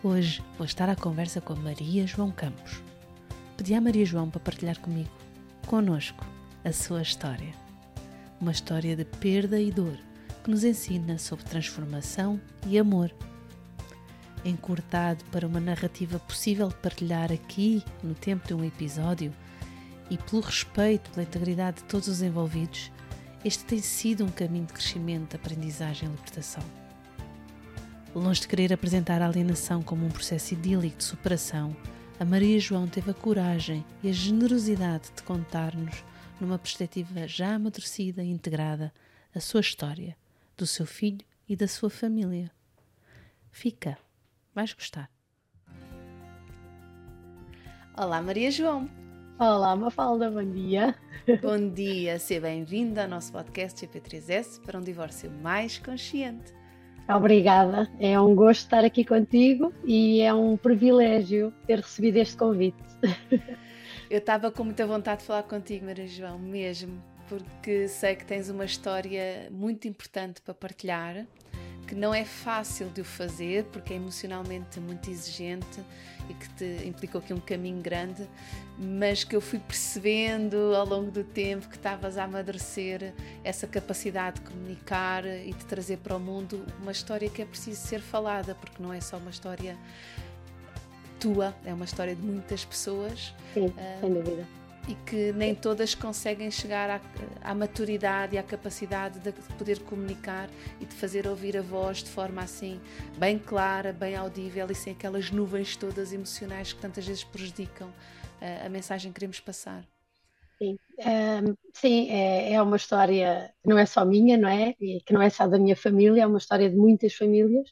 Hoje vou estar à conversa com a Maria João Campos. Pedi à Maria João para partilhar comigo, conosco, a sua história. Uma história de perda e dor que nos ensina sobre transformação e amor. Encurtado para uma narrativa possível de partilhar aqui, no tempo de um episódio, e pelo respeito pela integridade de todos os envolvidos, este tem sido um caminho de crescimento, aprendizagem e libertação. Longe de querer apresentar a alienação como um processo idílico de superação, a Maria João teve a coragem e a generosidade de contar-nos, numa perspectiva já amadurecida e integrada, a sua história, do seu filho e da sua família. Fica, vais gostar. Olá, Maria João. Olá, Mafalda, bom dia. Bom dia, seja bem-vinda ao nosso podcast GP3S para um divórcio mais consciente. Obrigada, é um gosto estar aqui contigo e é um privilégio ter recebido este convite. Eu estava com muita vontade de falar contigo, Maria João, mesmo, porque sei que tens uma história muito importante para partilhar, que não é fácil de o fazer, porque é emocionalmente muito exigente e que te implicou aqui um caminho grande, mas que eu fui percebendo ao longo do tempo que estavas a amadurecer essa capacidade de comunicar e de trazer para o mundo uma história que é preciso ser falada, porque não é só uma história tua, é uma história de muitas pessoas. Sim, uh, sem dúvida. E que nem todas conseguem chegar à, à, maturidade e à capacidade de poder comunicar e de fazer ouvir a voz de forma assim bem clara, bem audível e sem aquelas nuvens todas emocionais que tantas vezes prejudicam uh, a mensagem que queremos passar. Sim, um, sim é, é, uma história que não é só minha, não é? E que não é só da minha família, é uma história de muitas famílias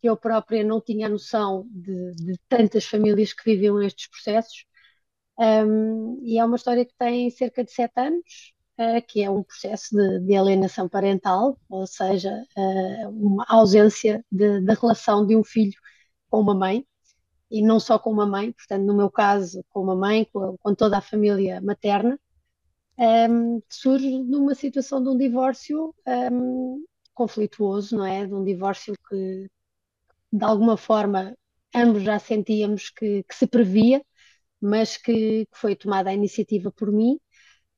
que eu própria não tinha noção de, de tantas famílias que viviam estes processos. Um, e é uma história que tem cerca de sete anos, uh, que é um processo de, de, alienação parental, ou seja, uh, uma ausência da relação de um filho com uma mãe, e não só com uma mãe, portanto, no meu caso, com uma mãe, com, com toda a família materna, um, surge numa situação de um divórcio um, conflituoso, não é? De um divórcio que, de alguma forma ambos já sentíamos que, que se previa, mas que, que, foi tomada a iniciativa por mim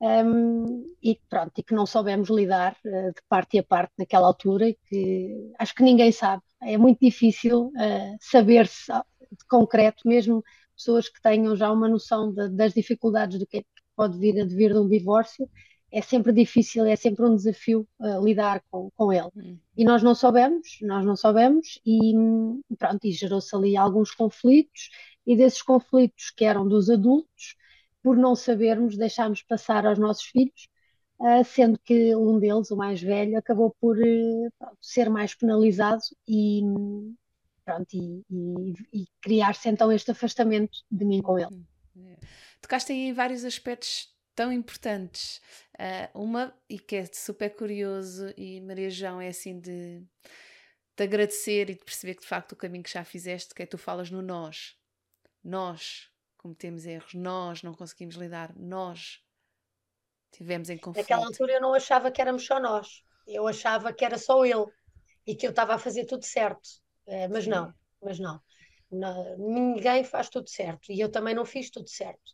um, e pronto, e que não soubemos lidar uh, de parte a parte naquela altura e que acho que ninguém sabe. É muito difícil uh, saber-se de concreto, mesmo pessoas que tenham já uma noção de, das dificuldades do que, é que pode vir a devir de um divórcio, é sempre difícil, é sempre um desafio uh, lidar com, com ele. Hum. E nós não soubemos, nós não soubemos, e pronto, e gerou-se ali alguns conflitos, e desses conflitos que eram dos adultos, por não sabermos, deixámos passar aos nossos filhos, uh, sendo que um deles, o mais velho, acabou por uh, ser mais penalizado e, pronto, e, e, e criar-se então este afastamento de mim com ele. Hum. Tocaste aí em vários aspectos tão importantes. Uh, uma, e que é super curioso, e Maria João é assim de, de agradecer e de perceber que de facto o caminho que já fizeste, que é tu falas no nós. Nós cometemos erros, nós não conseguimos lidar, nós tivemos em conflito. Naquela altura eu não achava que éramos só nós, eu achava que era só ele e que eu estava a fazer tudo certo, uh, mas não, mas não. não. Ninguém faz tudo certo e eu também não fiz tudo certo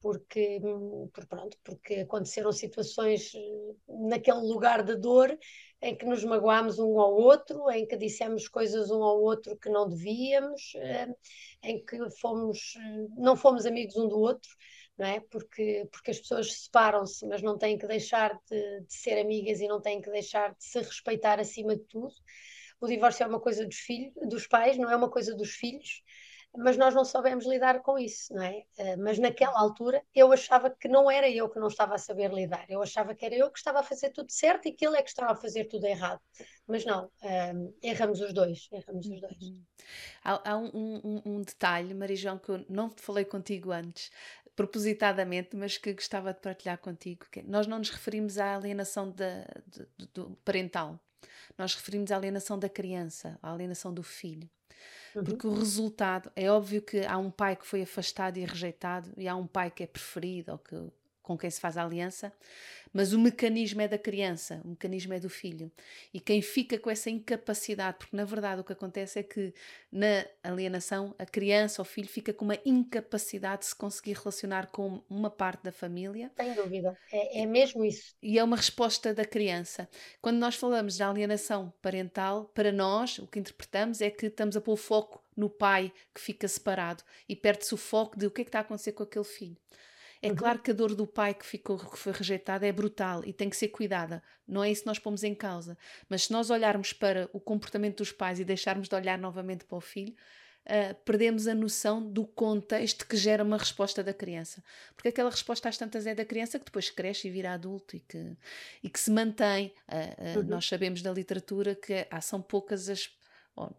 porque, por, pronto, porque aconteceram situações eh, naquele lugar de dor em que nos magoámos um ao outro, em que dissemos coisas um ao outro que não devíamos, eh, em que fomos, eh, não fomos amigos um do outro, não é? Porque, porque as pessoas separam-se, mas não têm que deixar de, de ser amigas e não têm que deixar de se respeitar acima de tudo. O divórcio é uma coisa dos filhos, dos pais, não é uma coisa dos filhos. Mas nós não soubemos lidar com isso, não é? Uh, mas naquela altura eu achava que não era eu que não estava a saber lidar, eu achava que era eu que estava a fazer tudo certo e que ele é que estava a fazer tudo errado. Mas não, uh, erramos os dois, erramos os dois. Uhum. Há, há um, um, um, detalhe, Marijão, que eu não falei contigo antes, propositadamente, mas que gostava de partilhar contigo. É, nós não nos referimos à alienação da, do parental, nós referimos à alienação da criança, à alienação do filho. Uhum. Porque o resultado é óbvio que há um pai que foi afastado e rejeitado, e há um pai que é preferido ou que, com quem se faz a aliança, mas o mecanismo é da criança, o mecanismo é do filho. E quem fica com essa incapacidade, porque na verdade o que acontece é que na alienação a criança ou o filho fica com uma incapacidade de se conseguir relacionar com uma parte da família. Sem dúvida, é, é mesmo isso. E é uma resposta da criança. Quando nós falamos de alienação parental, para nós o que interpretamos é que estamos a pôr o foco no pai que fica separado e perde-se o foco de o que é que está a acontecer com aquele filho. É uhum. claro que a dor do pai que ficou que foi rejeitado é brutal e tem que ser cuidada. Não é isso que nós pomos em causa. Mas se nós olharmos para o comportamento dos pais e deixarmos de olhar novamente para o filho, uh, perdemos a noção do contexto que gera uma resposta da criança. Porque aquela resposta às tantas é da criança que depois cresce e vira adulto e que, e que se mantém. Uh, uh, uhum. Nós sabemos da literatura que há, são poucas as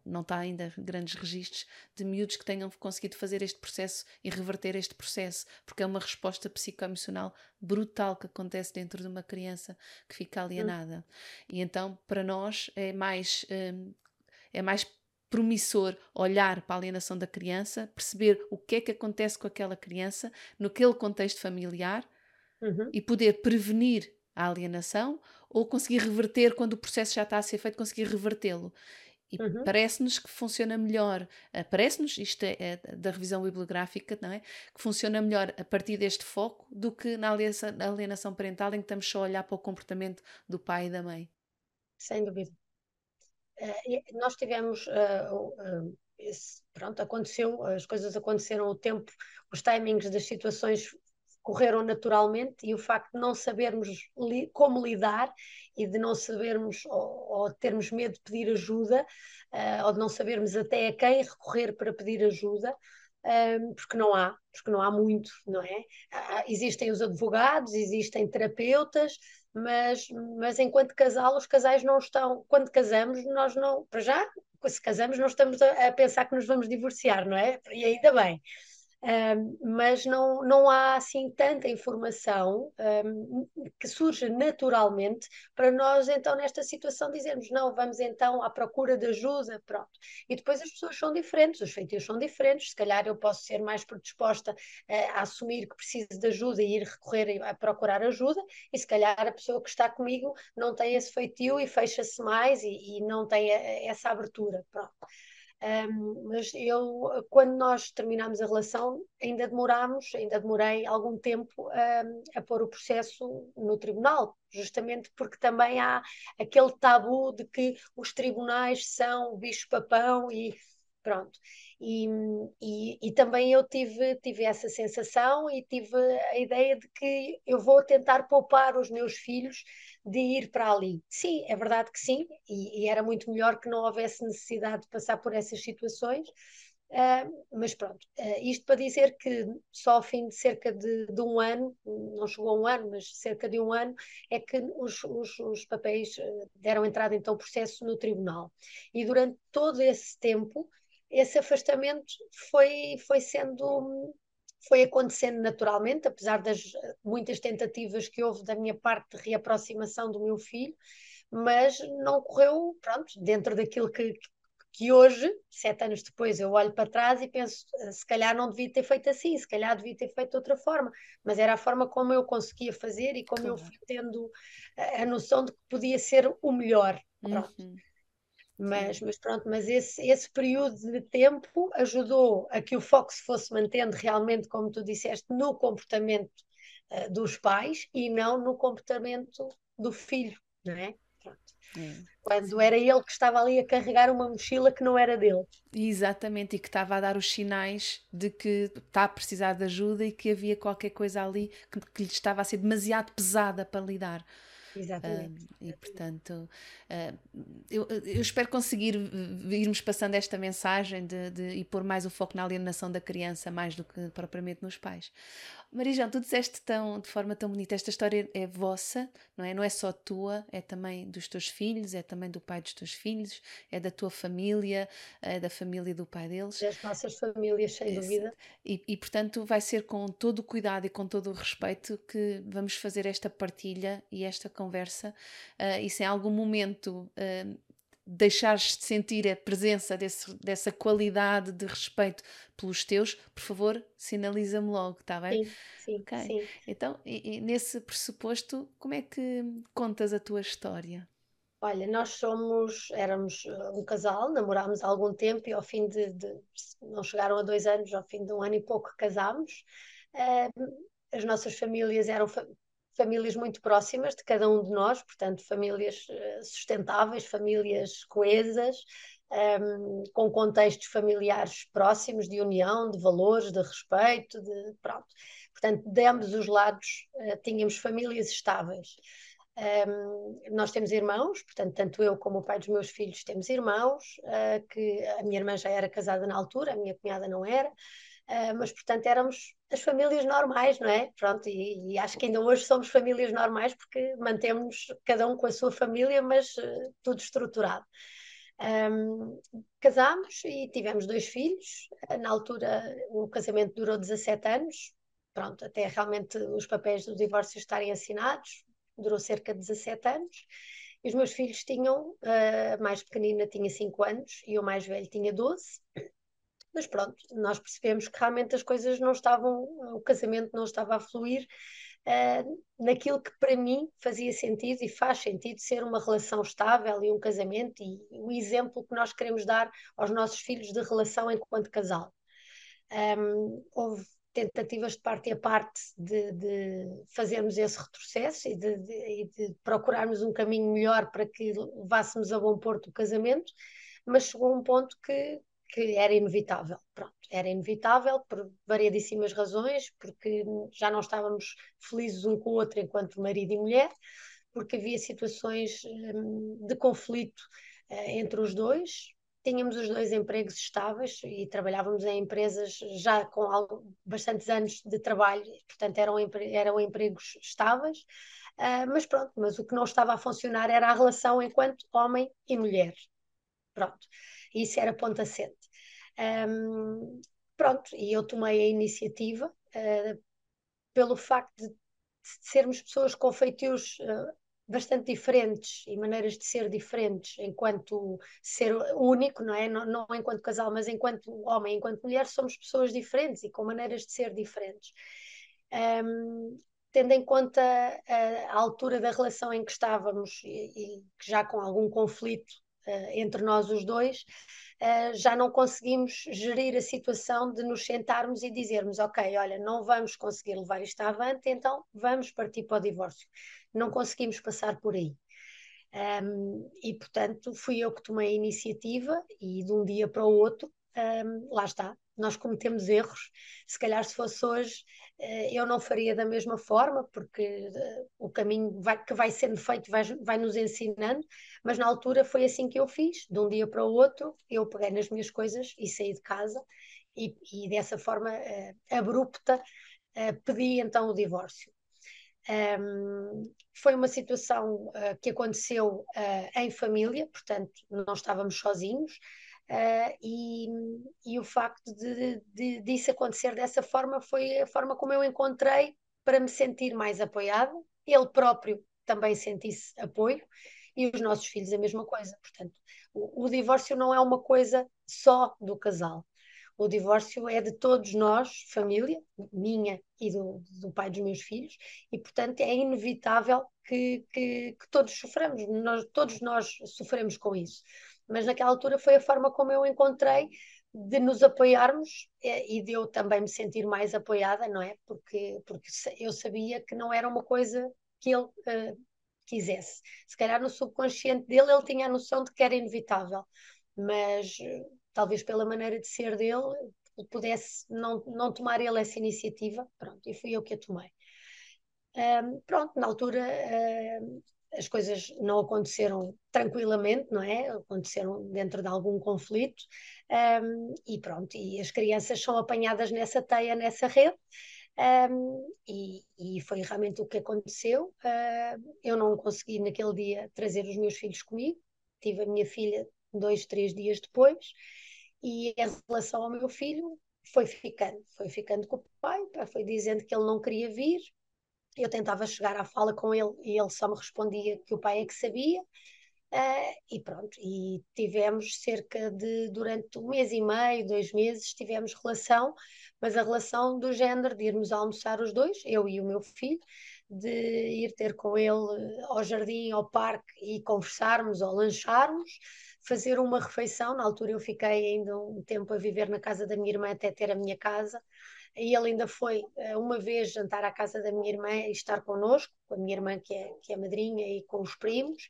não está ainda grandes registros de miúdos que tenham conseguido fazer este processo e reverter este processo, porque é uma resposta psicoemocional brutal que acontece dentro de uma criança que fica alienada. E então, para nós, é mais, hum, é mais promissor olhar para a alienação da criança, perceber o que é que acontece com aquela criança naquele contexto familiar uhum. e poder prevenir a alienação ou conseguir reverter quando o processo já está a ser feito, conseguir revertê-lo. E uhum. parece-nos que funciona melhor, uh, parece-nos, isto é, é, da revisão bibliográfica, não é? Que funciona melhor a partir deste foco do que na alienação, parental, em que estamos só a olhar para o comportamento do pai e da mãe. Sem dúvida. Uh, nós tivemos, uh, esse, pronto, aconteceu, as coisas aconteceram o tempo, os timings das situações correram naturalmente e o facto de não sabermos li como lidar e de não sabermos ou, ou termos medo de pedir ajuda uh, ou de não sabermos até a quem recorrer para pedir ajuda uh, porque não há, porque não há muito, não é? Uh, existem os advogados, existem terapeutas, mas, mas enquanto casal, os casais não estão, quando casamos, nós não, para já, se casamos, não estamos a, a pensar que nos vamos divorciar, não é? E ainda bem mas não, não há assim tanta informação um, que surge naturalmente para nós então nesta situação dizermos não, vamos então à procura de ajuda, pronto. E depois as pessoas são diferentes, os feitios são diferentes, se calhar eu posso ser mais predisposta uh, a assumir que preciso de ajuda e ir recorrer a procurar ajuda, e se calhar a pessoa que está comigo não tem esse feitio e fecha-se mais e, e não tem a, essa abertura, pronto. Um, mas eu, quando nós terminámos a relação, ainda demorámos, ainda demorei algum tempo um, a pôr o processo no tribunal, justamente porque também há aquele tabu de que os tribunais são o bicho-papão e pronto. E, e, e, também eu tive, tive essa sensação e tive a ideia de que eu vou tentar poupar os meus filhos de ir para ali. Sim, é verdade que sim, e, e era muito melhor que não houvesse necessidade de passar por essas situações. Uh, mas pronto, uh, isto para dizer que só ao fim de cerca de, de, um ano, não chegou a um ano, mas cerca de um ano, é que os, os, os papéis ah, deram entrada então ao processo no tribunal. E durante todo esse tempo, esse afastamento foi, foi sendo foi acontecendo naturalmente, apesar das muitas tentativas que houve da minha parte de reaproximação do meu filho, mas não correu, pronto, dentro daquilo que, que hoje, sete anos depois, eu olho para trás e penso, se calhar não devia ter feito assim, se calhar devia ter feito de outra forma, mas era a forma como eu conseguia fazer e como claro. eu fui tendo a, a, noção de que podia ser o melhor. Pronto. Uhum. Mas, mas pronto, mas esse, esse período de tempo ajudou a que o foco se fosse mantendo realmente, como tu disseste, no comportamento uh, dos pais e não no comportamento do filho, não é? É. Quando era ele que estava ali a carregar uma mochila que não era dele. Exatamente, e que estava a dar os sinais de que está a precisar de ajuda e que havia qualquer coisa ali que, que lhe estava a ser demasiado pesada para lidar. Exatamente. Uh, e portanto, uh, eu, eu, espero conseguir irmos passando esta mensagem de, de, e pôr mais o foco na alienação da criança, mais do que propriamente nos pais. Marijão, tu disseste tão, de forma tão bonita, esta história é vossa, não é? Não é só tua, é também dos teus filhos, é também do pai dos teus filhos, é da tua família, é da família do pai deles. Das nossas famílias, sem dúvida. E, e, portanto vai ser com todo o cuidado e com todo o respeito que vamos fazer esta partilha e esta conversa. Uh, e se em algum momento uh, deixares de sentir a presença desse, dessa qualidade de respeito pelos teus, por favor, sinaliza-me logo, está bem? Sim, sim, okay. sim. Então, e, e nesse pressuposto, como é que contas a tua história? Olha, nós somos, éramos uh, um casal, namorámos há algum tempo e ao fim de, de, não chegaram a dois anos, ao fim de um ano e pouco casámos. Uh, as nossas famílias eram famílias muito próximas de cada um de nós, portanto, famílias eh, sustentáveis, famílias coesas, um, ehm, com contextos familiares próximos, de união, de valores, de respeito, de pronto. Portanto, de ambos os lados uh, tínhamos famílias estáveis. Um, ehm, nós temos irmãos, portanto, tanto eu como o pai dos meus filhos temos irmãos, uh, que a minha irmã já era casada na altura, a minha cunhada não era, uh, mas portanto éramos as famílias normais, não é? Pronto, e, e, acho que ainda hoje somos famílias normais porque mantemos cada um com a sua família, mas uh, tudo estruturado. Um, casámos e tivemos dois filhos. Na altura, o casamento durou 17 anos. Pronto, até realmente os papéis do divórcio estarem assinados, durou cerca de 17 anos. E os meus filhos tinham, uh, a mais pequenina tinha 5 anos e o mais velho tinha 12. Mas pronto, nós percebemos que realmente as coisas não estavam, o casamento não estava a fluir uh, naquilo que para mim fazia sentido e faz sentido ser uma relação estável e um casamento e o exemplo que nós queremos dar aos nossos filhos de relação enquanto casal. Um, houve tentativas de parte a parte de, de fazermos esse retrocesso e de, de, de, procurarmos um caminho melhor para que levássemos a bom porto o casamento, mas chegou um ponto que, que era inevitável. Pronto, era inevitável por variedíssimas razões, porque já não estávamos felizes um com o outro enquanto marido e mulher, porque havia situações hum, de conflito uh, entre os dois. Tínhamos os dois empregos estáveis e trabalhávamos em empresas já com algo, bastantes anos de trabalho, portanto eram, eram empregos estáveis. Uh, mas pronto, mas o que não estava a funcionar era a relação enquanto homem e mulher. Pronto isso era ponto assente. Um, pronto, e eu tomei a iniciativa uh, pelo facto de, de, sermos pessoas com feitios uh, bastante diferentes e maneiras de ser diferentes enquanto ser único, não é? Não, não, enquanto casal, mas enquanto homem, enquanto mulher, somos pessoas diferentes e com maneiras de ser diferentes. Um, tendo em conta a, a, altura da relação em que estávamos e, e já com algum conflito entre nós os dois, uh, já não conseguimos gerir a situação de nos sentarmos e dizermos: Ok, olha, não vamos conseguir levar isto avante, então vamos partir para o divórcio. Não conseguimos passar por aí. Um, e portanto fui eu que tomei a iniciativa e de um dia para o outro, um, lá está, nós cometemos erros. Se calhar se fosse hoje, uh, eu não faria da mesma forma, porque uh, o caminho vai, que vai sendo feito vai, vai nos ensinando, mas na altura foi assim que eu fiz, de um dia para o outro, eu peguei nas minhas coisas e saí de casa e, e dessa forma uh, abrupta pedi então o divórcio. Um, foi uma situação que aconteceu em família, portanto não estávamos sozinhos, e, e, o facto de, de, disso acontecer dessa forma foi a forma como eu encontrei para me sentir mais apoiada, ele próprio também sentisse apoio, e os nossos filhos a mesma coisa. Portanto, o, o divórcio não é uma coisa só do casal. O divórcio é de todos nós, família, minha e do, do pai dos meus filhos, e portanto é inevitável que, que, que todos soframos, nós, todos nós sofremos com isso. Mas naquela altura foi a forma como eu encontrei de nos apoiarmos eh, e de eu também me sentir mais apoiada, não é? Porque, porque eu sabia que não era uma coisa que ele uh, quisesse. Se calhar no subconsciente dele ele tinha a noção de que era inevitável, mas eh, talvez pela maneira de ser dele pudesse não, não tomar ele essa iniciativa, pronto, e fui eu que a tomei. Um, pronto, na altura uh, as coisas não aconteceram tranquilamente, não é? Aconteceram dentro de algum conflito um, e pronto, e as crianças são apanhadas nessa teia, nessa rede. Um, e, e, foi realmente o que aconteceu. Uh, eu não consegui naquele dia trazer os meus filhos comigo, tive a minha filha dois, três dias depois, e em relação ao meu filho, foi ficando, foi ficando com o pai, foi dizendo que ele não queria vir, eu tentava chegar à fala com ele e ele só me respondia que o pai é que sabia. Uh, e pronto, e tivemos cerca de, durante um mês e meio, dois meses, tivemos relação, mas a relação do género de irmos almoçar os dois, eu e o meu filho, de ir ter com ele ao jardim, ao parque e conversarmos ou lancharmos, fazer uma refeição. Na altura eu fiquei ainda um tempo a viver na casa da minha irmã até ter a minha casa e ele ainda foi uh, uma vez jantar à casa da minha irmã e estar connosco, com a minha irmã que é, que é madrinha e com os primos.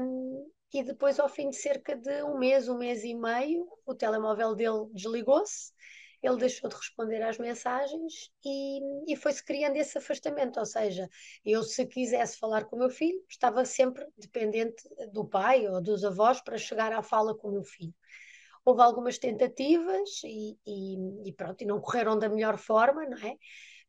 Um, e depois, ao fim de cerca de um mês, um mês e meio, o telemóvel dele desligou-se, ele deixou de responder às mensagens e, e foi-se criando esse afastamento. Ou seja, eu, se quisesse falar com o meu filho, estava sempre dependente do pai ou dos avós para chegar à fala com o meu filho houve algumas tentativas e, e, e, pronto, e não correram da melhor forma, não é?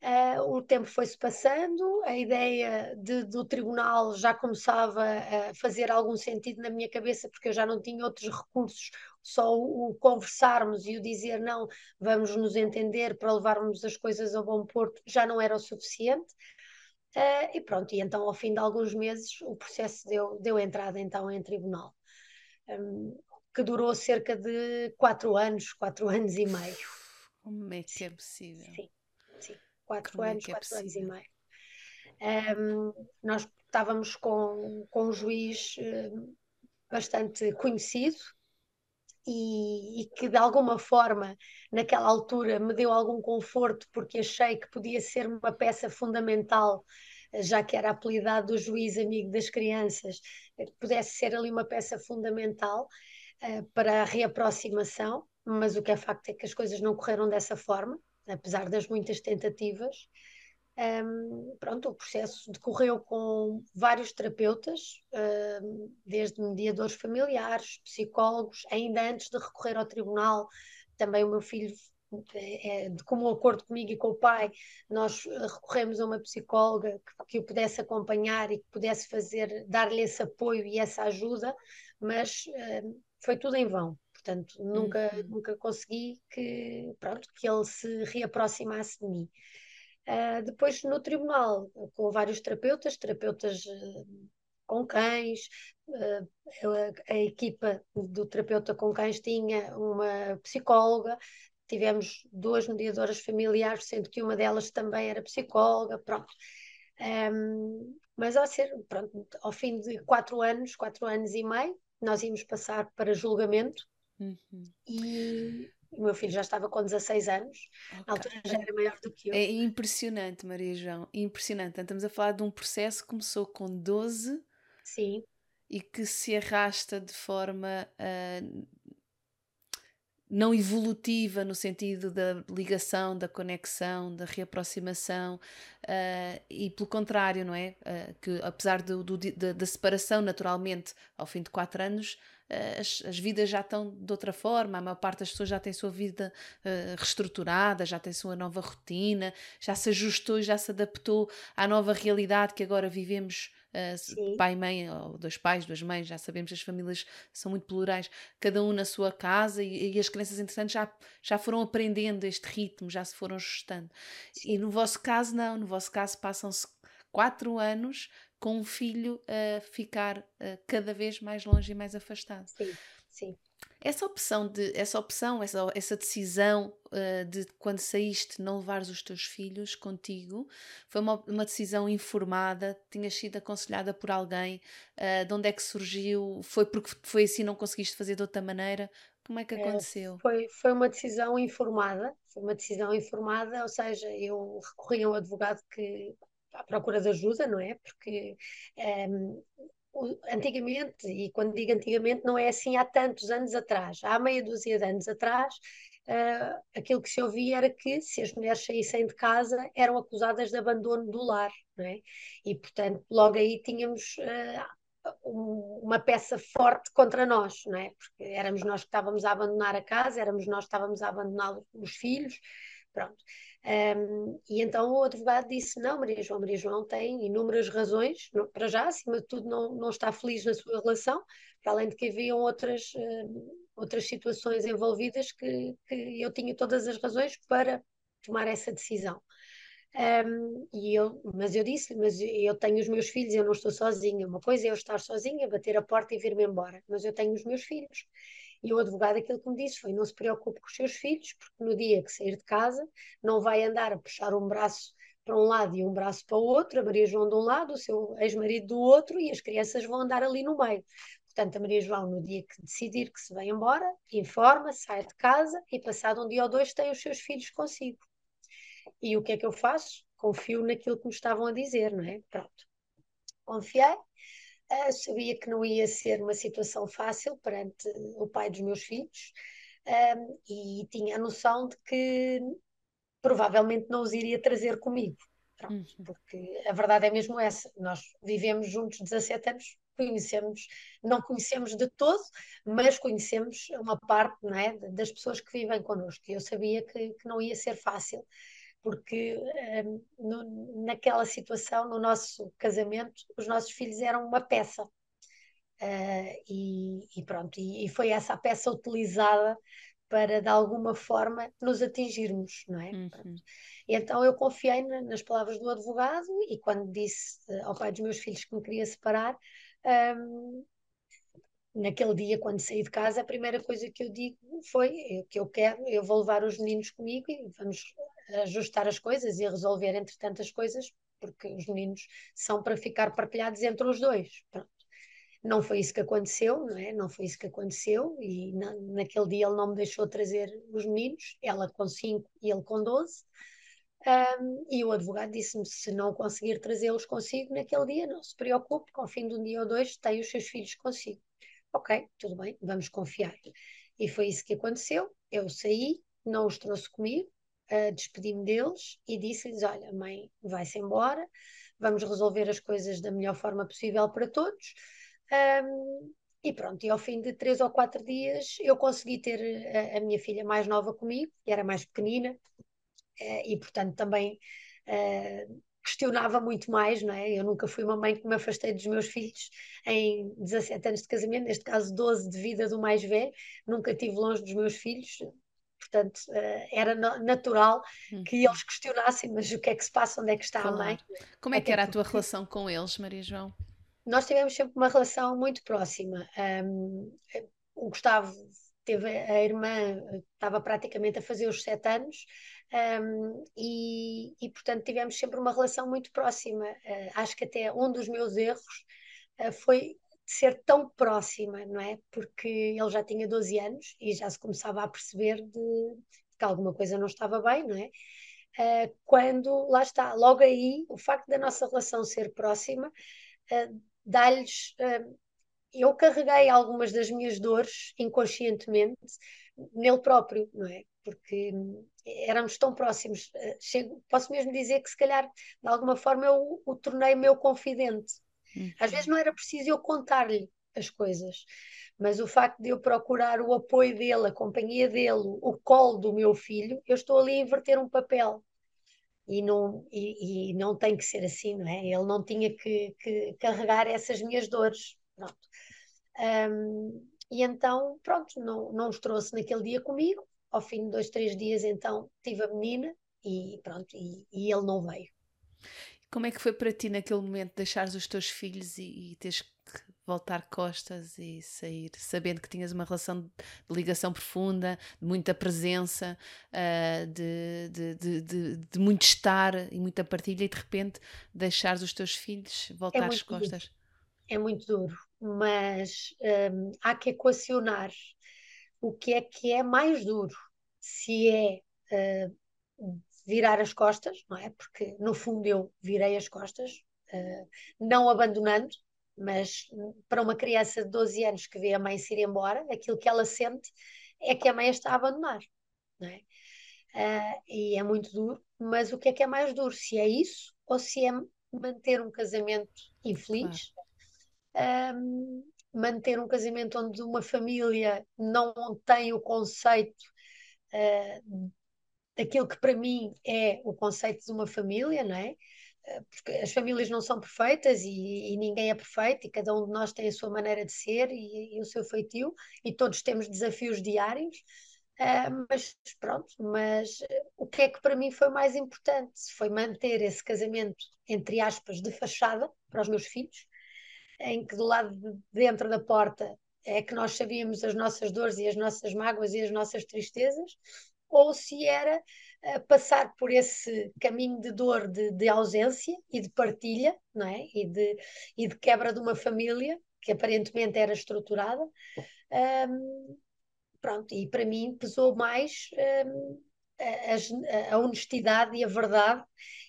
Uh, o tempo foi-se passando, a ideia de, do tribunal já começava a fazer algum sentido na minha cabeça, porque eu já não tinha outros recursos, só o, o conversarmos e o dizer não, vamos nos entender para levarmos as coisas a bom porto já não era o suficiente. Uh, e pronto, e então ao fim de alguns meses o processo deu, deu entrada então em tribunal. Um, que durou cerca de quatro anos, quatro anos e meio. Como é que é possível? Sim, sim. quatro Como é anos, é é quatro anos e meio. Um, nós estávamos com, com um juiz um, bastante conhecido e, e, que de alguma forma naquela altura me deu algum conforto porque achei que podia ser uma peça fundamental já que era apelidado do juiz amigo das crianças, que pudesse ser ali uma peça fundamental para a reaproximação, mas o que é facto é que as coisas não correram dessa forma, apesar das muitas tentativas. Um, pronto, o processo decorreu com vários terapeutas, um, desde mediadores familiares, psicólogos, ainda antes de recorrer ao tribunal. Também o meu filho, é, de comum acordo comigo e com o pai, nós recorremos a uma psicóloga que, que o pudesse acompanhar e que pudesse fazer, dar-lhe esse apoio e essa ajuda, mas um, foi tudo em vão. Portanto, nunca, uhum. nunca consegui que, pronto, que ele se reaproximasse de mim. Uh, depois, no tribunal, com vários terapeutas, terapeutas uh, com cães, uh, a, a, equipa do terapeuta com cães tinha uma psicóloga, tivemos duas mediadoras familiares, sendo que uma delas também era psicóloga, pronto. Um, mas ao, ser, pronto, ao fim de quatro anos, quatro anos e meio, nós íamos passar para julgamento uhum. e o meu filho já estava com 16 anos, okay. na altura já era maior do que eu. É impressionante, Maria João, impressionante. Estamos a falar de um processo que começou com 12 Sim. e que se arrasta de forma uh, não evolutiva no sentido da ligação, da conexão, da reaproximação uh, e pelo contrário, não é? Uh, que apesar do, do, da, da separação naturalmente ao fim de quatro anos, uh, as, as, vidas já estão de outra forma, a maior parte das pessoas já tem sua vida reestruturada, já tem sua nova rotina, já se ajustou, já se adaptou à nova realidade que agora vivemos uh, pai e mãe, ou dois pais, duas mães, já sabemos as famílias são muito plurais, cada um na sua casa e, e as crianças, entretanto, já, já foram aprendendo este ritmo, já se foram ajustando. Sim. E no vosso caso, não, no vosso caso passam-se quatro anos com um filho a ficar uh, cada vez mais longe e mais afastado. Sim, sim. Essa opção, de, essa, opção essa, essa decisão uh, de quando saíste não levares os teus filhos contigo foi uma, uma decisão informada? Tinhas sido aconselhada por alguém? Uh, de onde é que surgiu? Foi porque foi assim não conseguiste fazer de outra maneira? Como é que eh, aconteceu? É, foi, foi uma decisão informada, foi uma decisão informada, ou seja, eu recorri a um advogado que à procura de ajuda, não é? Porque um, ehm, antigamente, e quando digo antigamente, não é assim há tantos anos atrás, há meia dúzia de anos atrás, uh, aquilo que se ouvia era que se as mulheres saíssem de casa eram acusadas de abandono do lar, não é? E, portanto, logo aí tínhamos uh, uma peça forte contra nós, não é? Porque éramos nós que estávamos a abandonar a casa, éramos nós que estávamos a abandonar os filhos, pronto. Um, e então o advogado disse: Não, Maria João, Maria João tem inúmeras razões, para já, acima de tudo, não, não está feliz na sua relação, para além de que haviam outras, uh, outras situações envolvidas que, que eu tinha todas as razões para tomar essa decisão. Um, e eu, mas eu disse mas eu tenho os meus filhos, eu não estou sozinha. Uma coisa é eu estar sozinha, bater a porta e vir-me embora, mas eu tenho os meus filhos. E o advogado aquilo que me disse foi: não se preocupe com os seus filhos, porque no dia que sair de casa não vai andar a puxar um braço para um lado e um braço para o outro, a Maria João de um lado, o seu ex-marido do outro, e as crianças vão andar ali no meio. Portanto, a Maria João, no dia que decidir que se vai embora, informa, sai de casa e, passado um dia ou dois, tem os seus filhos consigo. E o que é que eu faço? Confio naquilo que me estavam a dizer, não é? Pronto. Confiei, Uh, sabia que não ia ser uma situação fácil perante o pai dos meus filhos uh, e tinha a noção de que provavelmente não os iria trazer comigo. Pronto, uhum. Porque a verdade é mesmo essa. Nós vivemos juntos 17 anos, conhecemos, não conhecemos de todo, mas conhecemos uma parte é, das pessoas que vivem connosco. E eu sabia que, que não ia ser fácil porque um, no, naquela situação, no nosso casamento, os nossos filhos eram uma peça. Uh, e, e, pronto, e, e, foi essa a peça utilizada para de alguma forma nos atingirmos, não é? Uhum. Então eu confiei na, nas palavras do advogado e quando disse uh, ao pai dos meus filhos que me queria separar, um, naquele dia, quando saí de casa, a primeira coisa que eu digo foi que eu quero, eu vou levar os meninos comigo e vamos ajustar as coisas e resolver entre tantas coisas, porque os meninos são para ficar partilhados entre os dois. Pronto. Não foi isso que aconteceu, não é? Não foi isso que aconteceu e na, naquele dia ele não me deixou trazer os meninos, ela com cinco e ele com doze. Um, e o advogado disse-me: se não conseguir trazê-los consigo naquele dia, não se preocupe, que ao fim de um dia ou dois tem os seus filhos consigo. Ok, tudo bem, vamos confiar. E foi isso que aconteceu. Eu saí, não os trouxe comigo, uh, despedi-me deles e disse-lhes: Olha, mãe, vai-se embora, vamos resolver as coisas da melhor forma possível para todos. Um, e pronto, e ao fim de três ou quatro dias eu consegui ter a, a minha filha mais nova comigo, que era mais pequenina, uh, e portanto também uh, questionava muito mais, não é? Eu nunca fui uma mãe que me afastei dos meus filhos em 17 anos de casamento, neste caso 12 de vida do mais velho, nunca estive longe dos meus filhos, portanto uh, era natural uhum. que eles questionassem, mas o que é que se passa, onde é que está claro. a mãe? Como é que era a tua relação com eles, Maria João? Nós tivemos sempre uma relação muito próxima. Um, o Gustavo teve a irmã, estava praticamente a fazer os sete anos, um, e, e, portanto tivemos sempre uma relação muito próxima. Uh, acho que até um dos meus erros uh, foi ser tão próxima, não é? Porque ele já tinha 12 anos e já se começava a perceber de, que alguma coisa não estava bem, não é? Uh, quando, lá está, logo aí, o facto da nossa relação ser próxima, uh, dá-lhes. Uh, eu carreguei algumas das minhas dores inconscientemente nele próprio, não é? Porque éramos tão próximos. Chego, posso mesmo dizer que, se calhar, de alguma forma, eu o tornei meu confidente às vezes não era preciso eu contar-lhe as coisas, mas o facto de eu procurar o apoio dele, a companhia dele, o colo do meu filho, eu estou ali a inverter um papel. E não, e, e não tem que ser assim, não é? Ele não tinha que, que carregar essas minhas dores. Pronto. Um, e então, pronto, não, não os trouxe naquele dia comigo. Ao fim de dois, três dias, então, tive a menina e pronto, e, e ele não veio. Como é que foi para ti naquele momento deixares os teus filhos e, e teres que voltar costas e sair, sabendo que tinhas uma relação de ligação profunda, de muita presença, uh, de, de, de, de, muito estar e muita partilha, e de repente deixares os teus filhos voltar é as costas? Duro. É muito duro, mas um, há que equacionar o que é que é mais duro. Se é uh, virar as costas, não é? Porque no fundo eu virei as costas, uh, não abandonando, mas para uma criança de 12 anos que vê a mãe se ir embora, aquilo que ela sente é que a mãe está a abandonar. é? Uh, e é muito duro, mas o que é que é mais duro? Se é isso ou se é manter um casamento infeliz, claro. um, manter um casamento onde uma família não tem o conceito uh, daquilo que para mim é o conceito de uma família, não é? Ah, porque as famílias não são perfeitas e, e, ninguém é perfeito e cada um de nós tem a sua maneira de ser e, e o seu feitio e todos temos desafios diários Uh, mas pronto, mas uh, o que é que para mim foi mais importante? Foi manter esse casamento, entre aspas, de fachada para os meus filhos, em que do lado de dentro da porta é que nós sabíamos as nossas dores e as nossas mágoas e as nossas tristezas, ou se era uh, passar por esse caminho de dor, de, de, ausência e de partilha, não é? E de, e de quebra de uma família que aparentemente era estruturada. Um, Pronto, e para mim pesou mais um, a, a, honestidade e a verdade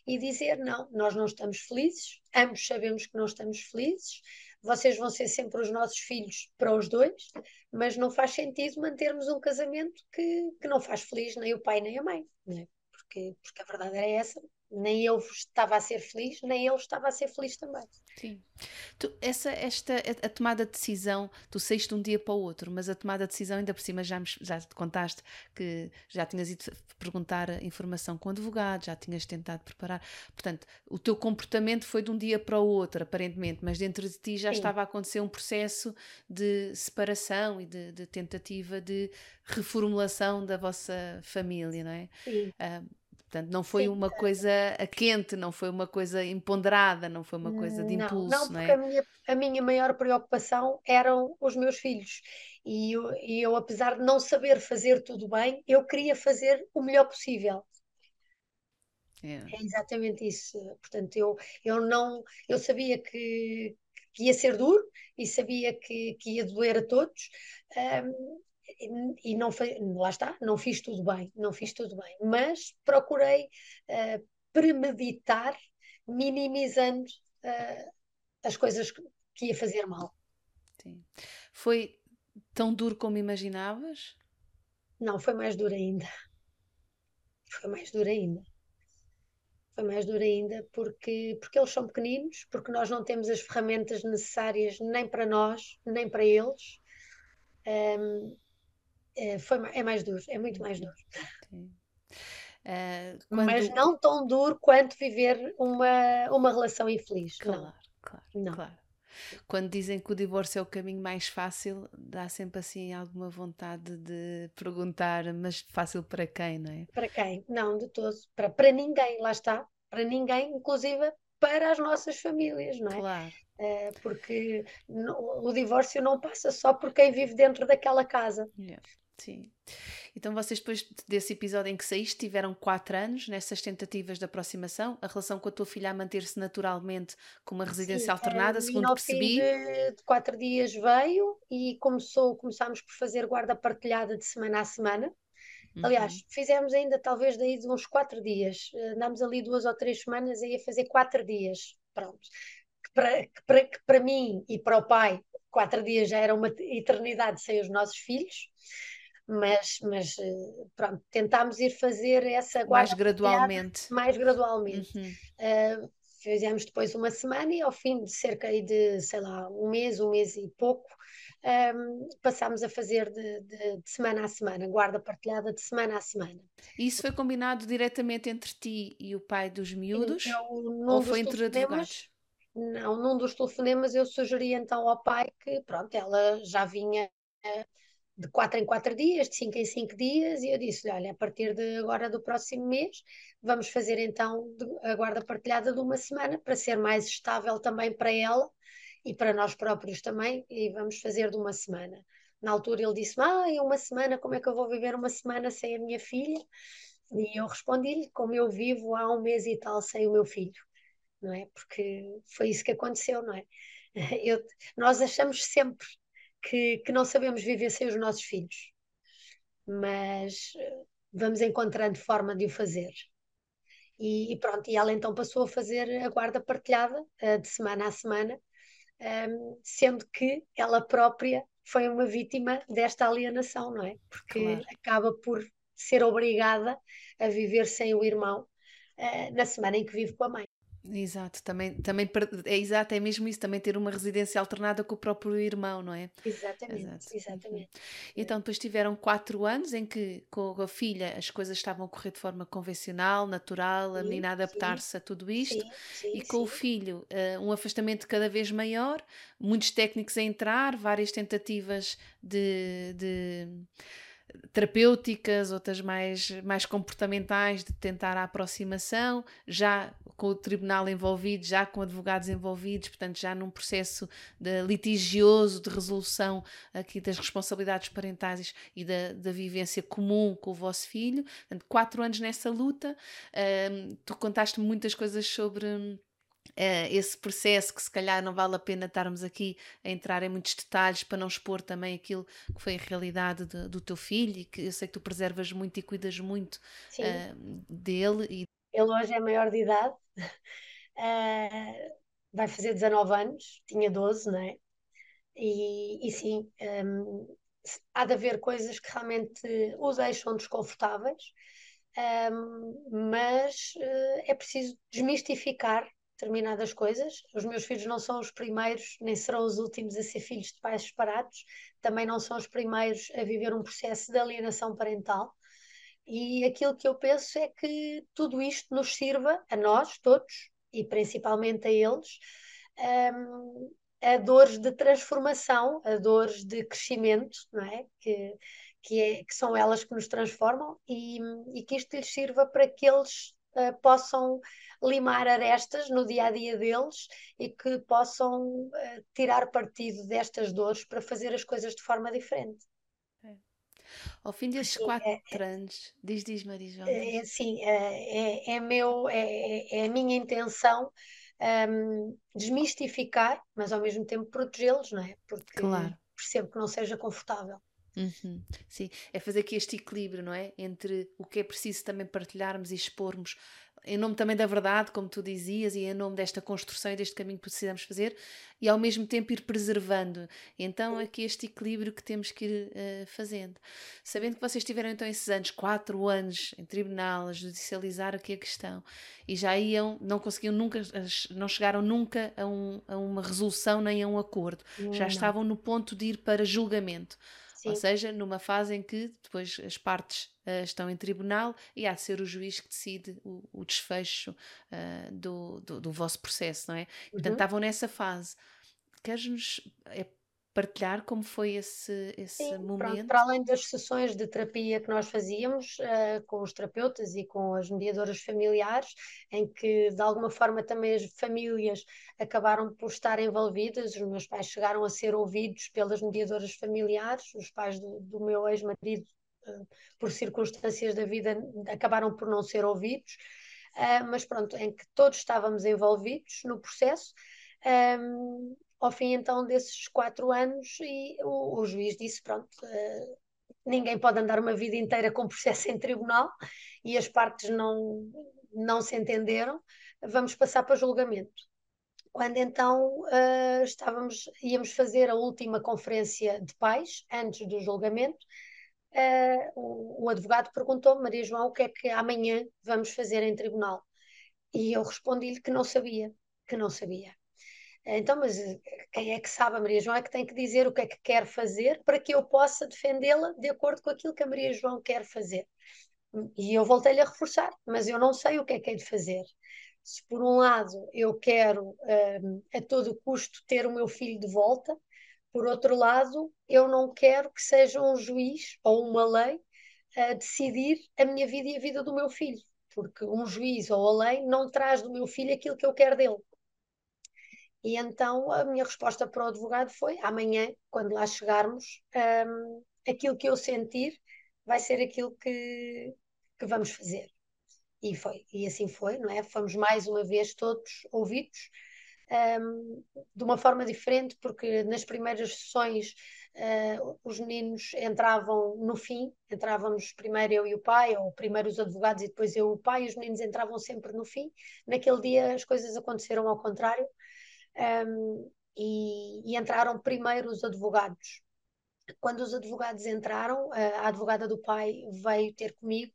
e dizer: não, nós não estamos felizes, ambos sabemos que não estamos felizes, vocês vão ser sempre os nossos filhos para os dois, mas não faz sentido mantermos um casamento que, que não faz feliz nem o pai nem a mãe, né? porque, porque a verdade é essa, nem eu estava a ser feliz, nem ele estava a ser feliz também. Sim. Tu, essa, esta, a, tomada de decisão, tu saíste de um dia para o outro, mas a tomada de decisão, ainda por cima, já, me, já te contaste que já tinhas ido perguntar informação com o advogado, já tinhas tentado preparar. Portanto, o teu comportamento foi de um dia para o outro, aparentemente, mas dentro de ti já Sim. estava a acontecer um processo de separação e de, de tentativa de reformulação da vossa família, não é? Sim. Uh, Portanto, não foi Sim, uma coisa a quente, não foi uma coisa imponderada, não foi uma coisa de impulso, não, não, não é? A minha, a minha maior preocupação eram os meus filhos. E eu, e eu, apesar de não saber fazer tudo bem, eu queria fazer o melhor possível. É, é exatamente isso. Portanto, eu, eu não, eu sabia que, que ia ser duro e sabia que, que ia doer a todos. Um, e não foi, lá está, não fiz tudo bem, não fiz tudo bem, mas procurei uh, premeditar, minimizando uh, as coisas que ia fazer mal. Sim. Foi tão duro como imaginavas? Não, foi mais duro ainda. Foi mais duro ainda. Foi mais duro ainda porque, porque eles são pequeninos, porque nós não temos as ferramentas necessárias nem para nós, nem para eles. Um, é, foi, é mais duro, é muito mais duro. Uh, quando... Mas não tão duro quanto viver uma, uma relação infeliz. Claro, não. claro, não. claro. Quando dizem que o divórcio é o caminho mais fácil, dá sempre assim alguma vontade de perguntar, mas fácil para quem, não é? Para quem? Não, de todo. Para, para ninguém, lá está. Para ninguém, inclusive para as nossas famílias, não é? Claro. É, porque no, o divórcio não passa só por quem vive dentro daquela casa. Yeah. Sim. Então vocês depois desse episódio em que saíste tiveram quatro anos nessas tentativas de aproximação, a relação com a tua filha a manter-se naturalmente com uma residência Sim, alternada, segundo percebi. De, de quatro dias veio e começou, começámos por fazer guarda partilhada de semana a semana. Uhum. Aliás, fizemos ainda talvez daí de uns quatro dias. Andámos ali duas ou três semanas e ia fazer quatro dias. Pronto. Que para, que para, que para mim e para o pai, quatro dias já era uma eternidade sem os nossos filhos mas, mas eh, pronto, tentámos ir fazer essa guarda mais gradualmente. Mais gradualmente. Uhum. Uh, fizemos depois uma semana e ao fim de cerca de, sei lá, um mês, um mês e pouco, um, ehm, passámos a fazer de, de, de, semana a semana, guarda partilhada de semana a semana. Isso foi combinado diretamente entre ti e o pai dos miúdos? Eu, ou foi entre advogados? Não, num dos telefonemas eu sugeri então ao pai que, pronto, ela já vinha de 4 em 4 dias, de 5 em 5 dias, e eu disse olha, a partir de agora do próximo mês, vamos fazer então a guarda partilhada de uma semana, para ser mais estável também para ela e para nós próprios também, e vamos fazer de uma semana. Na altura ele disse ah, em uma semana, como é que eu vou viver uma semana sem a minha filha? E eu respondi-lhe, como eu vivo há um mês e tal sem o meu filho, não é? Porque foi isso que aconteceu, não é? Eu, nós achamos sempre que, que não sabemos viver sem os nossos filhos, mas eh, vamos encontrando forma de o fazer. E, e, pronto, e ela então passou a fazer a guarda partilhada uh, de semana a semana, um, ehm, sendo que ela própria foi uma vítima desta alienação, não é? Porque claro. acaba por ser obrigada a viver sem o irmão uh, na semana em que vive com a mãe. Exato, também, também é exato, é mesmo isso, também ter uma residência alternada com o próprio irmão, não é? Exatamente, exato. exatamente. Então depois tiveram quatro anos em que com a filha as coisas estavam a correr de forma convencional, natural, sim, a menina adaptar-se a tudo isto, sim, sim, e com o filho uh, um afastamento cada vez maior, muitos técnicos a entrar, várias tentativas de, de terapêuticas, outras mais, mais comportamentais, de tentar a aproximação, já com o tribunal envolvido, já com advogados envolvidos, portanto, já num processo de litigioso de resolução aqui das responsabilidades parentais e da, da vivência comum com o vosso filho. Portanto, quatro anos nessa luta. Um, tu contaste muitas coisas sobre Uh, esse processo que se calhar não vale a pena estarmos aqui a entrar em muitos detalhes para não expor também aquilo que foi a realidade de, do teu filho e que eu sei que tu preservas muito e cuidas muito uh, dele. E... Ele hoje é maior de idade, uh, vai fazer 19 anos, tinha 12, não é? E, e sim, um, há de haver coisas que realmente os deixam desconfortáveis, um, mas é preciso desmistificar determinadas coisas. Os meus filhos não são os primeiros, nem serão os últimos a ser filhos de pais separados, também não são os primeiros a viver um processo de alienação parental. E aquilo que eu penso é que tudo isto nos sirva, a nós todos, e principalmente a eles, um, a dores de transformação, a dores de crescimento, não é? Que, que, é, que são elas que nos transformam, e, e que isto lhes sirva para que eles uh, possam limar arestas no dia a dia deles e que possam uh, tirar partido destas dores para fazer as coisas de forma diferente. É. Ao fim destes quatro é, é, anos, diz, diz Maria É, sim, é, é, meu, é, é a minha intenção um, desmistificar, mas ao mesmo tempo protegê-los, não é? Porque claro. percebo que não seja confortável. Uhum. Sim, é fazer aqui este equilíbrio, não é? Entre o que é preciso também partilharmos e expormos em nome também da verdade, como tu dizias, e em nome desta construção e deste caminho que precisamos fazer, e ao mesmo tempo ir preservando. Então, aqui este equilíbrio que temos que ir uh, fazendo. Sabendo que vocês tiveram então esses anos, quatro anos em tribunal, a judicializar aqui a questão, e já iam, não conseguiam nunca, não chegaram nunca a, um, a uma resolução nem a um acordo, não, já estavam no ponto de ir para julgamento. Sim. Ou seja, numa fase em que depois as partes uh, estão em tribunal e há de ser o juiz que decide o, o desfecho uh, do, do, do, vosso processo, não é? Uhum. Portanto, estavam nessa fase. Queres-nos é, partilhar como foi esse, esse Sim, momento? Pronto, para além das sessões de terapia que nós fazíamos uh, com os terapeutas e com as mediadoras familiares, em que de alguma forma também as famílias acabaram por estar envolvidas, os meus pais chegaram a ser ouvidos pelas mediadoras familiares, os pais do, do meu ex-marido, uh, por circunstâncias da vida, acabaram por não ser ouvidos. Uh, mas pronto, em que todos estávamos envolvidos no processo, um, ao fim então desses quatro anos e o, o juiz disse pronto uh, ninguém pode andar uma vida inteira com processo em tribunal e as partes não não se entenderam vamos passar para julgamento. Quando então uh, estávamos íamos fazer a última conferência de pais antes do julgamento uh, o, o advogado perguntou Maria João o que é que amanhã vamos fazer em tribunal? E eu respondi-lhe que não sabia que não sabia então, mas eh, quem é que sabe? A Maria João é que tem que dizer o que é que quer fazer para que eu possa defendê-la de acordo com aquilo que a Maria João quer fazer. E eu voltei-lhe a reforçar, mas eu não sei o que é que é de fazer. Se por um lado eu quero um, a todo custo ter o meu filho de volta, por outro lado eu não quero que seja um juiz ou uma lei a decidir a minha vida e a vida do meu filho, porque um juiz ou a lei não traz do meu filho aquilo que eu quero dele. E então a minha resposta para o advogado foi: amanhã, quando lá chegarmos, um, aquilo que eu sentir vai ser aquilo que, que vamos fazer. E foi, e assim foi, não é? Fomos mais uma vez todos ouvidos, um, de uma forma diferente, porque nas primeiras sessões uh, os meninos entravam no fim, entrávamos primeiro eu e o pai, ou primeiro os advogados e depois eu e o pai, e os meninos entravam sempre no fim. Naquele dia as coisas aconteceram ao contrário um, e, e, entraram primeiro os advogados. quando os advogados entraram, a advogada do pai veio ter comigo,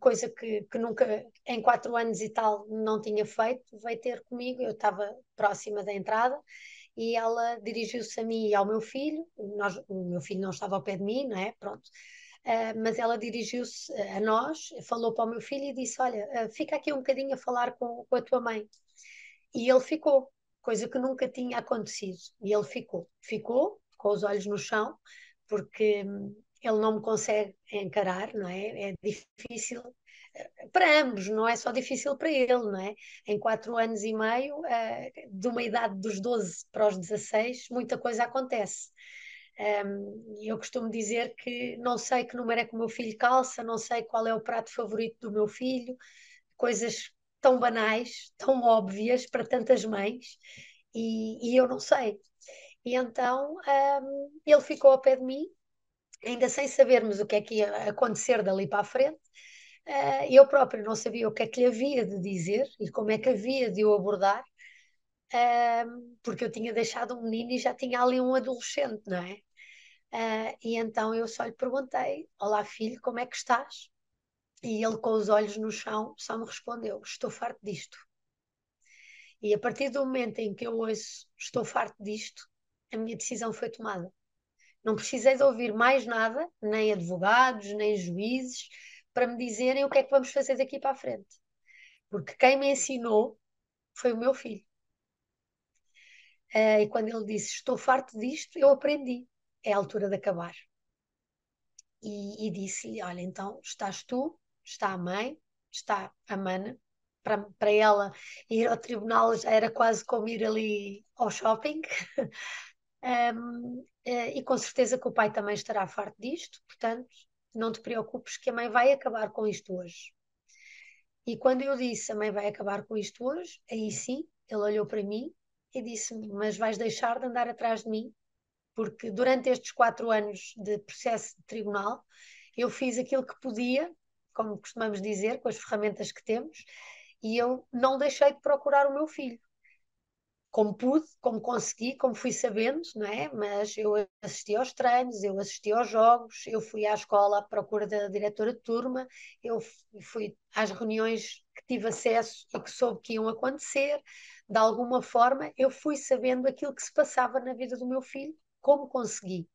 coisa que, que nunca, em quatro anos e tal, não tinha feito, veio ter comigo, eu estava próxima da entrada, e ela dirigiu-se a mim e ao meu filho, nós, o meu filho não estava ao pé de mim, não é? Pronto. Uh, mas ela dirigiu-se a nós, falou para o meu filho e disse: Olha, uh, fica aqui um bocadinho a falar com, com a tua mãe. E ele ficou, coisa que nunca tinha acontecido. E ele ficou, ficou com os olhos no chão, porque hum, ele não me consegue encarar, não é? É difícil para ambos, não é só difícil para ele, não é? Em quatro anos e meio, uh, de uma idade dos 12 para os 16, muita coisa acontece. Um, eu costumo dizer que não sei que número é que o meu filho calça, não sei qual é o prato favorito do meu filho, coisas tão banais, tão óbvias para tantas mães, e, e eu não sei. E então um, ele ficou ao pé de mim, ainda sem sabermos o que é que ia acontecer dali para a frente, Uh, eu próprio não sabia o que é que lhe havia de dizer e como é que havia de o abordar, uh, porque eu tinha deixado um menino e já tinha ali um adolescente, não é? Uh, e então eu só lhe perguntei: Olá, filho, como é que estás? E ele, com os olhos no chão, só me respondeu: Estou farto disto. E a partir do momento em que eu ouço estou farto disto, a minha decisão foi tomada. Não precisei de ouvir mais nada, nem advogados, nem juízes, para me dizerem o que é que vamos fazer daqui para a frente. Porque quem me ensinou foi o meu filho. Uh, e quando ele disse estou farto disto, eu aprendi. É a altura de acabar. E, e disse-lhe: Olha, então estás tu, está a mãe, está a mana. Para, para ela ir ao tribunal já era quase como ir ali ao shopping. um, eh, e com certeza que o pai também estará farto disto, portanto, não te preocupes que a mãe vai acabar com isto hoje. E quando eu disse a mãe vai acabar com isto hoje, aí sim, ele olhou para mim e disse-me: Mas vais deixar de andar atrás de mim? Porque durante estes quatro anos de processo de tribunal, eu fiz aquilo que podia, como costumamos dizer, com as ferramentas que temos, e eu não deixei de procurar o meu filho como pude, como consegui, como fui sabendo, não é? Mas eu assisti aos treinos, eu assisti aos jogos, eu fui à escola à procura da diretora de turma, eu fui às reuniões que tive acesso e que soube que iam acontecer. De alguma forma, eu fui sabendo aquilo que se passava na vida do meu filho, como consegui.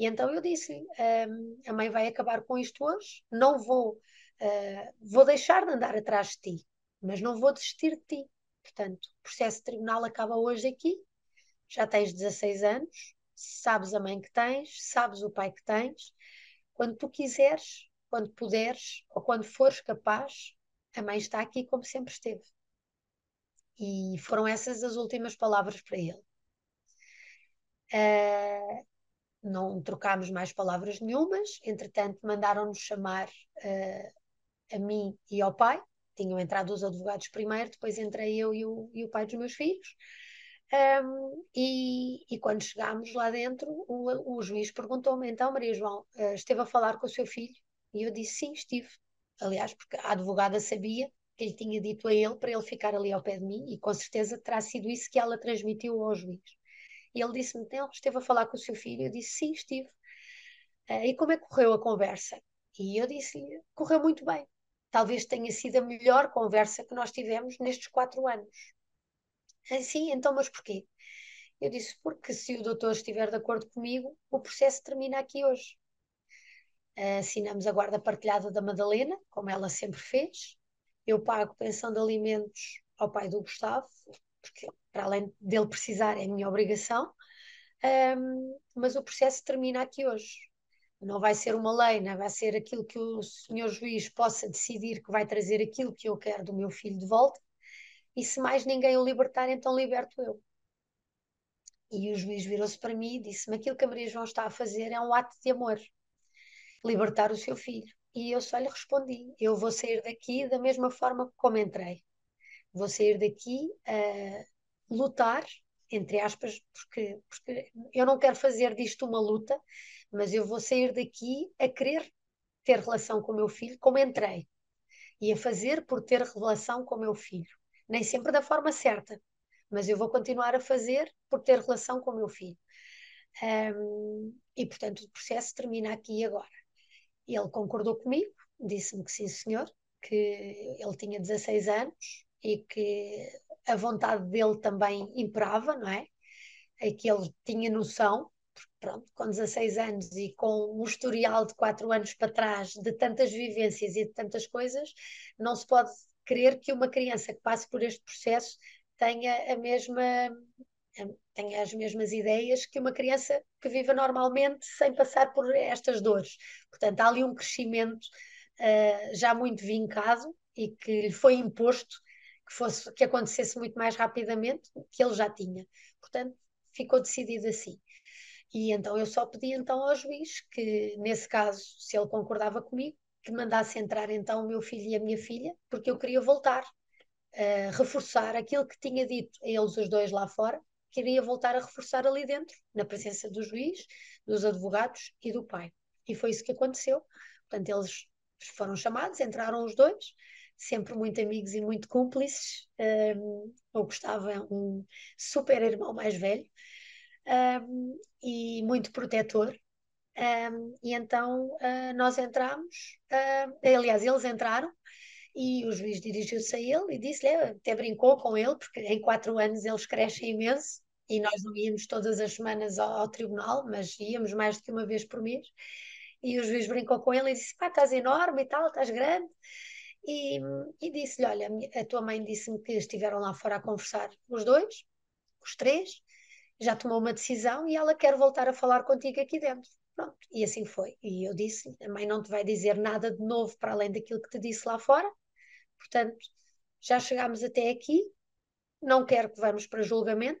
E então eu disse um, a mãe vai acabar com isto hoje, não vou, uh, vou deixar de andar atrás de ti, mas não vou desistir de ti Portanto, o processo tribunal acaba hoje aqui. Já tens 16 anos, sabes a mãe que tens, sabes o pai que tens. Quando tu quiseres, quando puderes ou quando fores capaz, a mãe está aqui como sempre esteve. E foram essas as últimas palavras para ele. Uh, não trocámos mais palavras nenhumas, entretanto, mandaram-nos chamar uh, a mim e ao pai tinham entrado os advogados primeiro, depois entrei eu e o, e o pai dos meus filhos. Um, e, e, quando chegámos lá dentro, o, o juiz perguntou-me: então, Maria João, uh, esteve a falar com o seu filho? E eu disse: sim, estive. Aliás, porque a advogada sabia que ele tinha dito a ele para ele ficar ali ao pé de mim, e com certeza terá sido isso que ela transmitiu ao juiz. E ele disse-me: então, esteve a falar com o seu filho? Eu disse: sim, estive. Uh, e como é que correu a conversa? E eu disse-lhe: correu muito bem talvez tenha sido a melhor conversa que nós tivemos nestes quatro anos. Assim, então, mas porquê? Eu disse, porque se o doutor estiver de acordo comigo, o processo termina aqui hoje. Assinamos a guarda partilhada da Madalena, como ela sempre fez. Eu pago pensão de alimentos ao pai do Gustavo, porque para além dele precisar é minha obrigação. Um, mas o processo termina aqui hoje não vai ser uma lei, não vai ser aquilo que o senhor juiz possa decidir que vai trazer aquilo que eu quero do meu filho de volta, e se mais ninguém o libertar, então liberto eu. E o juiz virou-se para mim e disse-me: aquilo que a Maria João está a fazer é um ato de amor, libertar o seu filho. E eu só lhe respondi: eu vou sair daqui da mesma forma como entrei. Vou sair daqui a lutar, entre aspas, porque, porque eu não quero fazer disto uma luta, mas eu vou sair daqui a querer ter relação com o meu filho como entrei e a fazer por ter relação com o meu filho. Nem sempre da forma certa, mas eu vou continuar a fazer por ter relação com o meu filho. Um, e, portanto, o processo termina aqui e agora. Ele concordou comigo, disse-me que sim, senhor, que ele tinha 16 anos e que a vontade dele também imperava, não é? É que ele tinha noção, pronto, com 16 anos e com um historial de 4 anos para trás, de tantas vivências e de tantas coisas, não se pode crer que uma criança que passe por este processo tenha a mesma tenha as mesmas ideias que uma criança que viva normalmente sem passar por estas dores. Portanto, há ali um crescimento uh, já muito vincado e que lhe foi imposto que fosse que acontecesse muito mais rapidamente que ele já tinha. Portanto, ficou decidido assim. E então eu só pedi então ao juiz que, nesse caso, se ele concordava comigo, que mandasse entrar então o meu filho e a minha filha, porque eu queria voltar a reforçar aquilo que tinha dito a eles os dois lá fora, queria voltar a reforçar ali dentro, na presença do juiz, dos advogados e do pai. E foi isso que aconteceu. Portanto, eles foram chamados, entraram os dois, sempre muito amigos e muito cúmplices. Um, o Gustavo é um super irmão mais velho um, e muito protetor. Um, e então uh, nós entramos, uh, aliás, eles entraram e o juiz dirigiu-se a ele e disse-lhe, até brincou com ele, porque em quatro anos eles crescem imenso e nós não íamos todas as semanas ao, ao tribunal, mas íamos mais do que uma vez por mês. E o juiz brincou com ele e disse: Pá, estás enorme e tal, estás grande. E, e disse-lhe: Olha, a tua mãe disse-me que estiveram lá fora a conversar os dois, os três, já tomou uma decisão e ela quer voltar a falar contigo aqui dentro. Pronto, e assim foi. E eu disse: A mãe não te vai dizer nada de novo para além daquilo que te disse lá fora. Portanto, já chegámos até aqui. Não quero que vamos para julgamento.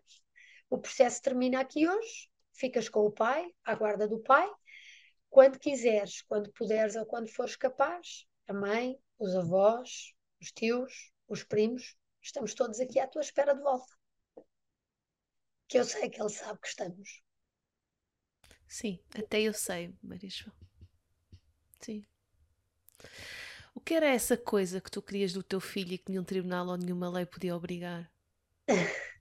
O processo termina aqui hoje. Ficas com o pai, à guarda do pai quando quiseres, quando puderes ou quando fores capaz, a mãe, os avós, os tios, os primos, estamos todos aqui à tua espera de volta. Que eu sei que ele sabe que estamos. Sim, até eu sei, Marisol. Sim. O que era essa coisa que tu querias do teu filho e que nenhum tribunal ou nenhuma lei podia obrigar?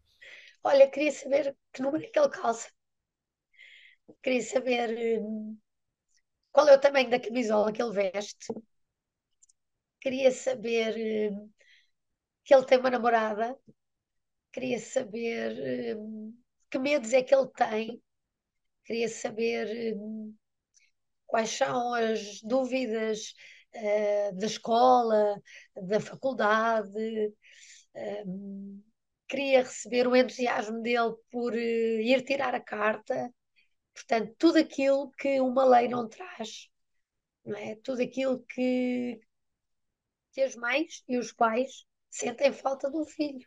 Olha, queria saber que número é que ele calça. Queria saber hum, qual é o tamanho da camisola que ele veste. Queria saber uh, que ele tem uma namorada. Queria saber uh, que medos é que ele tem. Queria saber uh, quais são as dúvidas da escola, da faculdade. queria receber o entusiasmo dele por ir tirar a carta Portanto, tudo aquilo que uma lei não traz, não é? tudo aquilo que, que as mães e os pais sentem falta de um filho.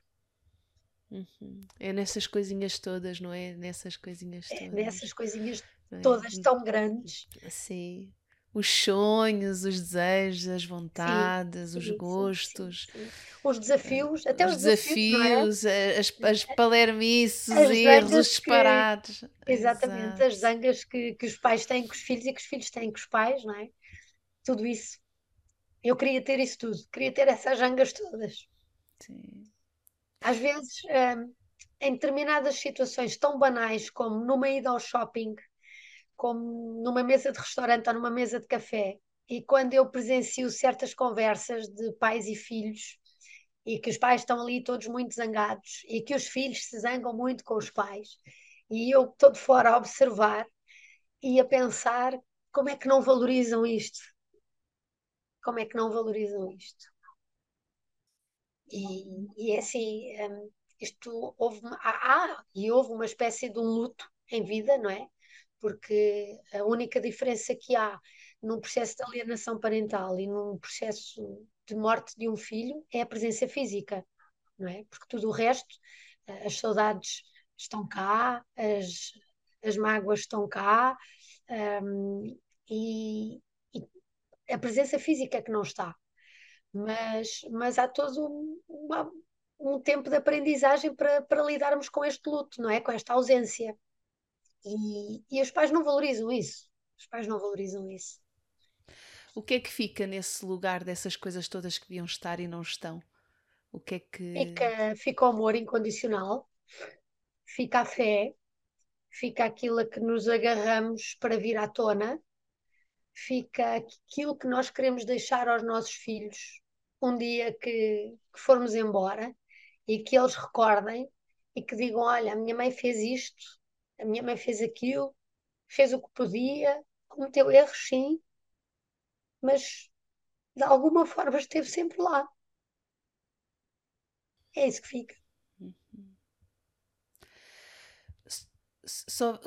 Uhum. É nessas coisinhas todas, não é? Nessas coisinhas todas. É nessas coisinhas é? todas tão grandes. Sim. Os sonhos, os desejos, as vontades, sim, os sim, gostos, sim, os desafios, até os, os desafios, é? as, as palermices, os erros, os disparados. Exatamente, Exato. as zangas que, que os pais têm com os filhos e que os filhos têm com os pais, não é? Tudo isso. Eu queria ter isso tudo, queria ter essas zangas todas. Sim. Às vezes, hum, em determinadas situações tão banais como numa ida ao shopping, como numa mesa de restaurante ou numa mesa de café, e quando eu presencio certas conversas de pais e filhos, e que os pais estão ali todos muito zangados, e que os filhos se zangam muito com os pais, e eu estou de fora a observar e a pensar como é que não valorizam isto? Como é que não valorizam isto? E, é assim, um, isto houve, ah, e houve uma espécie de um luto em vida, não é? Porque a única diferença que há num processo de alienação parental e num processo de morte de um filho é a presença física, não é? Porque tudo o resto, as saudades estão cá, as, as mágoas estão cá, um, e, a presença física é que não está. Mas, mas há todo um, uma, um tempo de aprendizagem para, para lidarmos com este luto, não é? Com esta ausência. E, e os pais não valorizam isso. Os pais não valorizam isso. O que é que fica nesse lugar dessas coisas todas que deviam estar e não estão? O que é que. Fica, fica o amor incondicional, fica a fé, fica aquilo a que nos agarramos para vir à tona, fica aquilo que nós queremos deixar aos nossos filhos um dia que, que formos embora e que eles recordem e que digam: Olha, a minha mãe fez isto, a minha mãe fez aquilo, fez o que podia, cometeu erros, sim, mas de alguma forma esteve sempre lá. É isso que fica. Só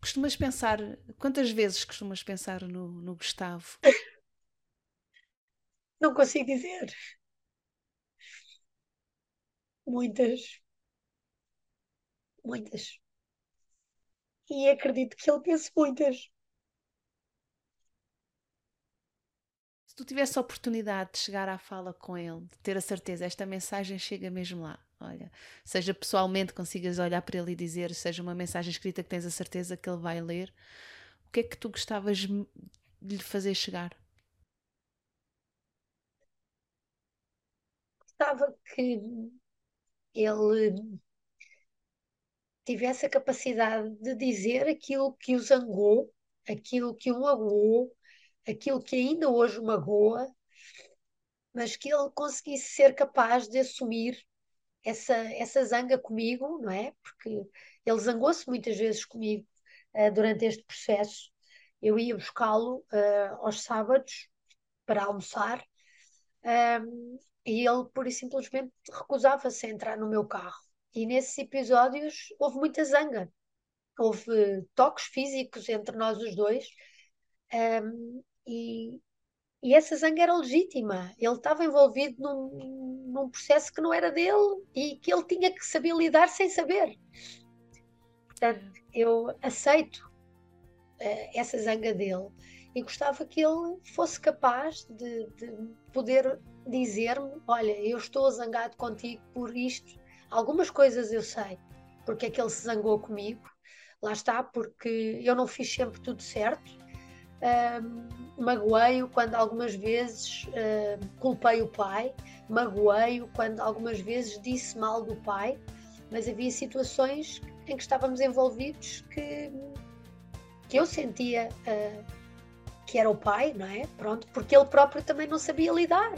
costumas pensar, quantas vezes costumas pensar no, no Gustavo? Não consigo dizer. Muitas. Muitas. E acredito que ele pense muitas. Se tu tivesse a oportunidade de chegar à fala com ele, de ter a certeza, esta mensagem chega mesmo lá. Olha, seja pessoalmente consigas olhar para ele e dizer, seja uma mensagem escrita que tens a certeza que ele vai ler, o que é que tu gostavas de lhe fazer chegar? Gostava que ele tivesse a capacidade de dizer aquilo que o zangou, aquilo que o magoou, aquilo que ainda hoje o magoa, mas que ele conseguisse ser capaz de assumir essa, essa zanga comigo, não é? Porque ele zangou-se muitas vezes comigo uh, durante este processo. Eu ia buscá-lo uh, aos sábados para almoçar um, e ele, pura e simplesmente, recusava-se a entrar no meu carro. E nesses episódios houve muita zanga, houve toques físicos entre nós os dois, um, e, e essa zanga era legítima. Ele estava envolvido num, num processo que não era dele e que ele tinha que saber lidar sem saber. Portanto, eu aceito uh, essa zanga dele e gostava que ele fosse capaz de, de poder dizer-me: Olha, eu estou zangado contigo por isto. Algumas coisas eu sei porque é que ele se zangou comigo. Lá está, porque eu não fiz sempre tudo certo. Um, magoei-o quando algumas vezes culpei o pai, magoei-o quando algumas vezes disse mal do pai, mas havia situações em que estávamos envolvidos que, que eu sentia uh, que era o pai, não é? Pronto, porque ele próprio também não sabia lidar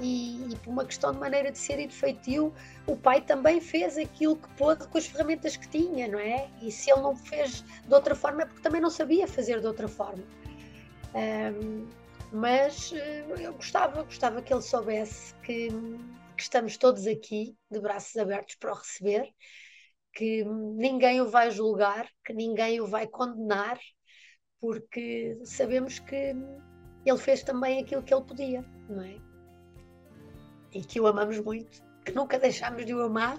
e, e, por uma questão de maneira de ser e de feitio, o pai também fez aquilo que pôde com as ferramentas que tinha, não é? E se ele não fez de outra forma é porque também não sabia fazer de outra forma. Mas eh, eu gostava, gostava que ele soubesse que, que estamos todos aqui, de braços abertos para o receber, que ninguém o vai julgar, que ninguém o vai condenar, porque sabemos que ele fez também aquilo que ele podia, não é? e que o amamos muito, que nunca deixámos de o amar.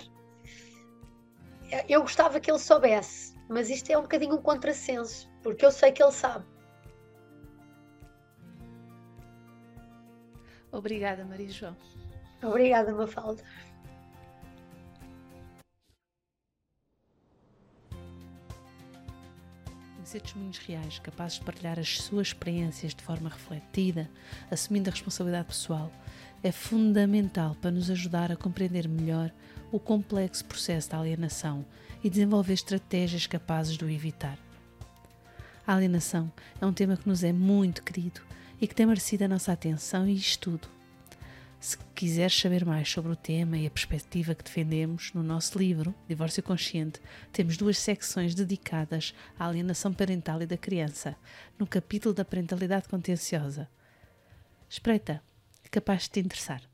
Eu gostava que ele soubesse, mas isto é um bocadinho um contrassenso, porque eu sei que ele sabe. Obrigada, Maria João. Obrigada, Mafalda. Conhecer testemunhos reais capazes de partilhar as suas experiências de forma refletida, assumindo a responsabilidade pessoal é fundamental para nos ajudar a compreender melhor o complexo processo da alienação e desenvolver estratégias capazes de o evitar. A alienação é um tema que nos é muito querido e que tem merecido a nossa atenção e estudo. Se quiseres saber mais sobre o tema e a perspectiva que defendemos, no nosso livro Divórcio Consciente, temos duas secções dedicadas à alienação parental e da criança, no capítulo da parentalidade contenciosa. Espreita! capaz de te interessar.